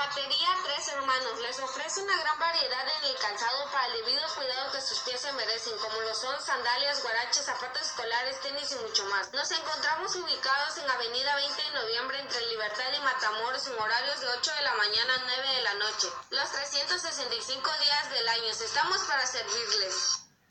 Zapatería Tres Hermanos les ofrece una gran variedad en el calzado para el debido cuidado que sus pies se merecen, como lo son sandalias, guaraches, zapatos escolares, tenis y mucho más. Nos encontramos ubicados en Avenida 20 de Noviembre entre Libertad y Matamoros en horarios de 8 de la mañana a 9 de la noche. Los 365 días del año estamos para servirles.